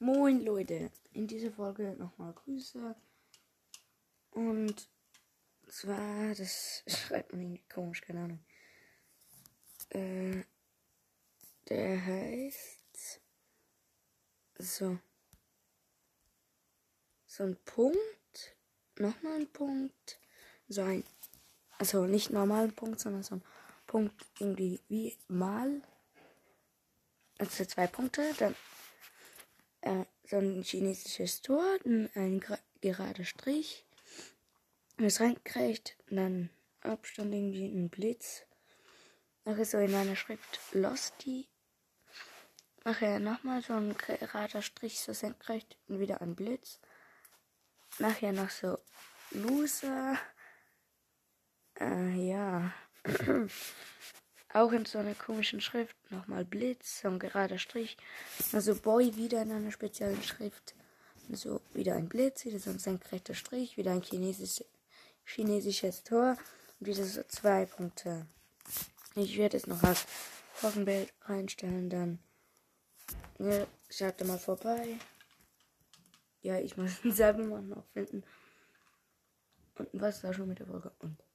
Moin Leute, in dieser Folge nochmal Grüße. Und zwar, das schreibt man irgendwie komisch, keine Ahnung. Äh, der heißt so. So ein Punkt, nochmal ein Punkt, so ein, also nicht normalen Punkt, sondern so ein Punkt irgendwie wie mal. Also zwei Punkte, dann äh, so ein chinesisches Tor, ein gerader Strich, das reinkriegt, dann Abstand irgendwie ein Blitz. Nachher so in meiner Schrift Losty. Nachher nochmal so ein gerader Strich so senkrecht und wieder ein Blitz. Nachher noch so Loser. Äh, ja. Auch in so einer komischen Schrift. Nochmal Blitz, so ein gerader Strich. Also Boy wieder in einer speziellen Schrift. So wieder ein Blitz, wieder so ein senkrechter Strich, wieder ein chinesisch, chinesisches Tor und wieder so zwei Punkte. Ich werde es noch als Wochenbild reinstellen, dann ja, schaut da mal vorbei. Ja, ich muss selber mal noch finden. Und was da schon mit der Folge und.